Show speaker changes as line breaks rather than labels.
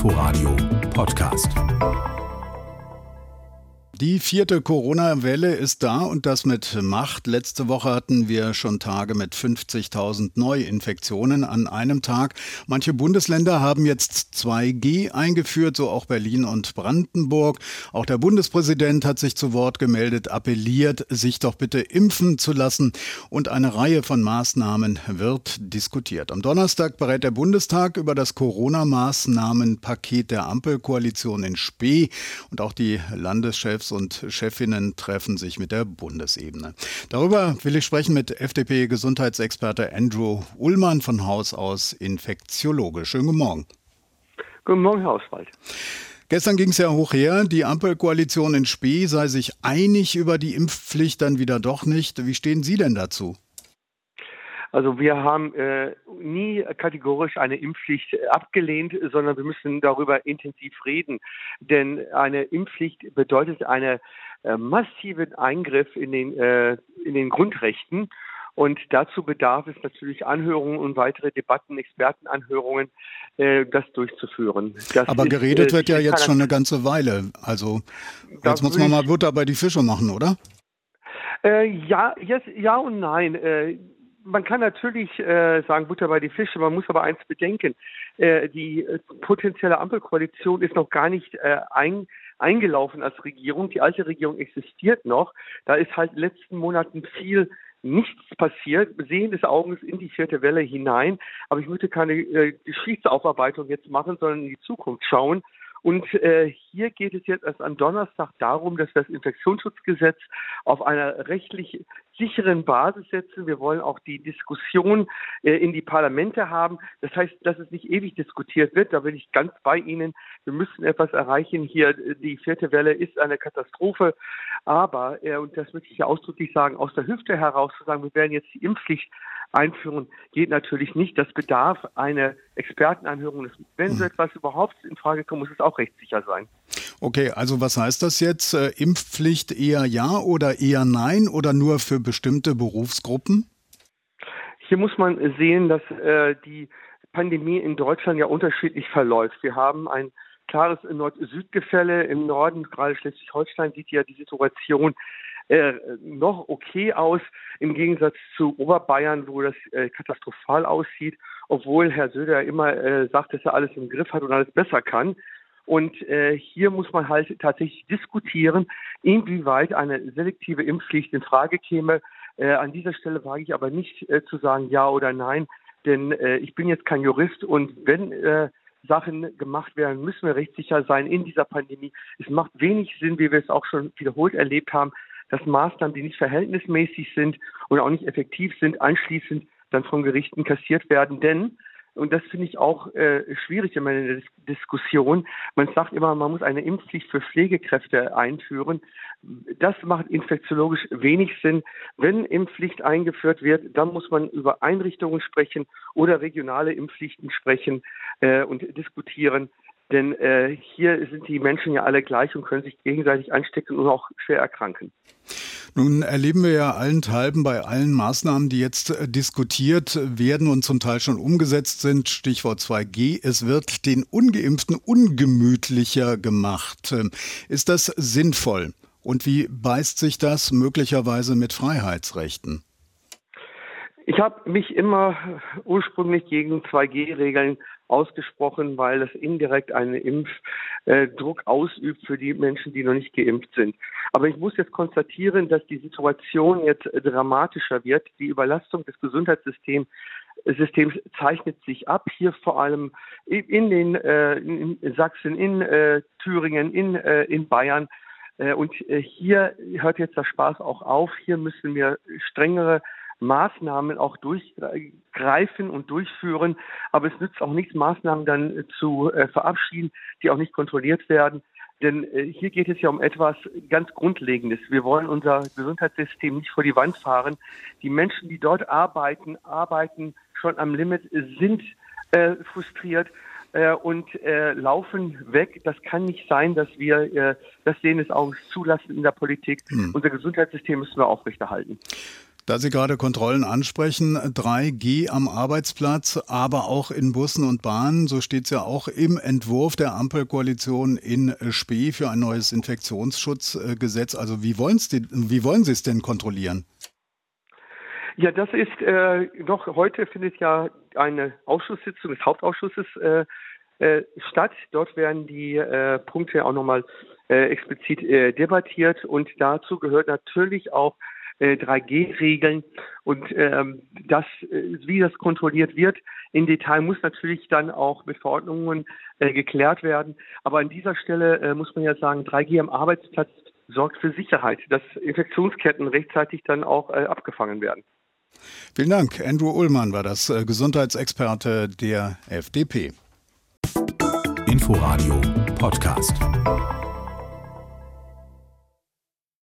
Inforadio Podcast.
Die vierte Corona-Welle ist da und das mit Macht. Letzte Woche hatten wir schon Tage mit 50.000 Neuinfektionen an einem Tag. Manche Bundesländer haben jetzt 2G eingeführt, so auch Berlin und Brandenburg. Auch der Bundespräsident hat sich zu Wort gemeldet, appelliert, sich doch bitte impfen zu lassen und eine Reihe von Maßnahmen wird diskutiert. Am Donnerstag berät der Bundestag über das Corona-Maßnahmenpaket der Ampelkoalition in Spee und auch die Landeschefs und Chefinnen treffen sich mit der Bundesebene. Darüber will ich sprechen mit FDP-Gesundheitsexperte Andrew Ullmann von Haus aus Infektiologe. Schönen guten Morgen.
Guten Morgen, Herr Oswald.
Gestern ging es ja hoch her, die Ampelkoalition in Spee sei sich einig über die Impfpflicht, dann wieder doch nicht. Wie stehen Sie denn dazu?
Also wir haben äh, nie kategorisch eine Impfpflicht abgelehnt, sondern wir müssen darüber intensiv reden. Denn eine Impfpflicht bedeutet einen äh, massiven Eingriff in den, äh, in den Grundrechten. Und dazu bedarf es natürlich Anhörungen und weitere Debatten, Expertenanhörungen, äh, das durchzuführen. Das
Aber ist, geredet äh, wird ja jetzt schon eine ganze Weile. Also jetzt muss man mal Butter bei die Fische machen, oder?
Äh, ja, yes, ja und nein. Man kann natürlich äh, sagen, Butter bei die Fische, man muss aber eins bedenken, äh, die äh, potenzielle Ampelkoalition ist noch gar nicht äh, ein, eingelaufen als Regierung. Die alte Regierung existiert noch. Da ist halt in den letzten Monaten viel nichts passiert, sehen des Augens in die vierte Welle hinein. Aber ich möchte keine äh, Geschichtsaufarbeitung jetzt machen, sondern in die Zukunft schauen. Und äh, hier geht es jetzt erst am Donnerstag darum, dass wir das Infektionsschutzgesetz auf einer rechtlich sicheren Basis setzen. Wir wollen auch die Diskussion äh, in die Parlamente haben. Das heißt, dass es nicht ewig diskutiert wird. Da bin ich ganz bei Ihnen. Wir müssen etwas erreichen. Hier die vierte Welle ist eine Katastrophe. Aber, äh, und das möchte ich ja ausdrücklich sagen, aus der Hüfte heraus zu sagen, wir werden jetzt die Impfpflicht einführen, geht natürlich nicht. Das bedarf einer Expertenanhörung. Wenn so hm. etwas überhaupt in Frage kommt, muss es auch rechtssicher sein.
Okay, also was heißt das jetzt? Äh, Impfpflicht eher ja oder eher nein oder nur für bestimmte Berufsgruppen?
Hier muss man sehen, dass äh, die Pandemie in Deutschland ja unterschiedlich verläuft. Wir haben ein klares Nord-Süd-Gefälle. Im Norden, gerade Schleswig-Holstein, sieht ja die Situation äh, noch okay aus, im Gegensatz zu Oberbayern, wo das äh, katastrophal aussieht, obwohl Herr Söder immer äh, sagt, dass er alles im Griff hat und alles besser kann. Und äh, hier muss man halt tatsächlich diskutieren, inwieweit eine selektive Impfpflicht in Frage käme. Äh, an dieser Stelle wage ich aber nicht äh, zu sagen ja oder nein, denn äh, ich bin jetzt kein Jurist und wenn äh, Sachen gemacht werden, müssen wir rechtssicher sein in dieser Pandemie. Es macht wenig Sinn, wie wir es auch schon wiederholt erlebt haben, dass Maßnahmen, die nicht verhältnismäßig sind und auch nicht effektiv sind, anschließend dann von Gerichten kassiert werden. Denn und das finde ich auch äh, schwierig in meiner Diskussion. Man sagt immer, man muss eine Impfpflicht für Pflegekräfte einführen. Das macht infektiologisch wenig Sinn. Wenn Impfpflicht eingeführt wird, dann muss man über Einrichtungen sprechen oder regionale Impfpflichten sprechen äh, und diskutieren. Denn äh, hier sind die Menschen ja alle gleich und können sich gegenseitig anstecken und auch schwer erkranken.
Nun erleben wir ja allenthalben bei allen Maßnahmen, die jetzt äh, diskutiert werden und zum Teil schon umgesetzt sind, Stichwort 2G, es wird den ungeimpften ungemütlicher gemacht. Ähm, ist das sinnvoll? Und wie beißt sich das möglicherweise mit Freiheitsrechten?
Ich habe mich immer ursprünglich gegen 2G-Regeln ausgesprochen, weil das indirekt einen Impfdruck ausübt für die Menschen, die noch nicht geimpft sind. Aber ich muss jetzt konstatieren, dass die Situation jetzt dramatischer wird. Die Überlastung des Gesundheitssystems Systems zeichnet sich ab, hier vor allem in den äh, in Sachsen, in äh, Thüringen, in, äh, in Bayern. Äh, und äh, hier hört jetzt der Spaß auch auf. Hier müssen wir strengere Maßnahmen auch durchgreifen und durchführen. Aber es nützt auch nichts, Maßnahmen dann zu äh, verabschieden, die auch nicht kontrolliert werden. Denn äh, hier geht es ja um etwas ganz Grundlegendes. Wir wollen unser Gesundheitssystem nicht vor die Wand fahren. Die Menschen, die dort arbeiten, arbeiten schon am Limit, sind äh, frustriert äh, und äh, laufen weg. Das kann nicht sein, dass wir äh, das Sehen des Augens zulassen in der Politik. Hm. Unser Gesundheitssystem müssen wir aufrechterhalten.
Da Sie gerade Kontrollen ansprechen, 3G am Arbeitsplatz, aber auch in Bussen und Bahnen, so steht es ja auch im Entwurf der Ampelkoalition in Spee für ein neues Infektionsschutzgesetz. Also wie, wollen Sie es denn kontrollieren?
Ja, das ist äh, noch heute findet ja eine Ausschusssitzung des Hauptausschusses äh, äh, statt. Dort werden die äh, Punkte auch nochmal äh, explizit äh, debattiert und dazu gehört natürlich auch 3G-Regeln äh, und ähm, das, äh, wie das kontrolliert wird, im Detail muss natürlich dann auch mit Verordnungen äh, geklärt werden. Aber an dieser Stelle äh, muss man ja sagen, 3G am Arbeitsplatz sorgt für Sicherheit, dass Infektionsketten rechtzeitig dann auch äh, abgefangen werden.
Vielen Dank. Andrew Ullmann war das äh, Gesundheitsexperte der FDP.
Inforadio Podcast.